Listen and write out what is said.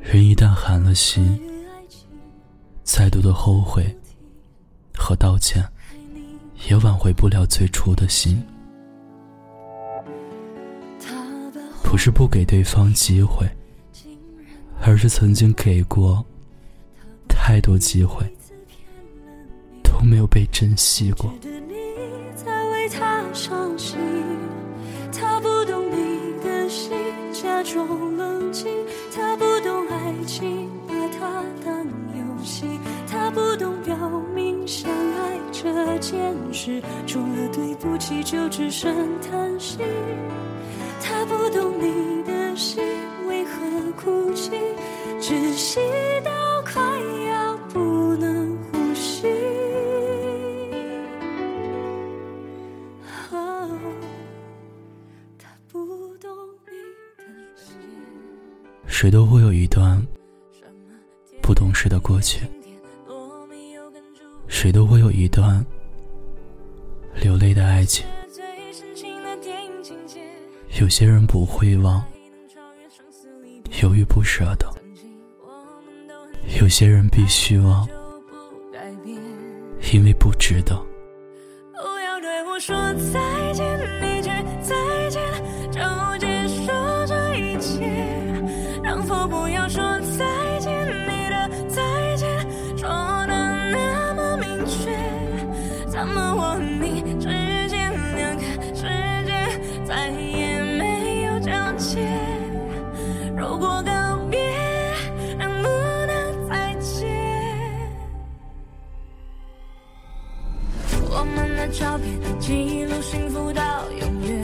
人一旦寒了心，再多的后悔和道歉，也挽回不了最初的心。不是不给对方机会，而是曾经给过太多机会，都没有被珍惜过。相爱这件事，除了对不起就只剩叹息。他不懂你的心为何哭泣，窒息到快要不能呼吸。他不懂你的心。谁都会有一段不懂事的过去，谁都会有一段流泪的爱情。有些人不会忘，犹豫不舍的；有些人必须忘，因为不值得。不要对我说再见，怎么我和你之间两个世界再也没有交接？如果告别能不能再见？我们的照片记录幸福到永远，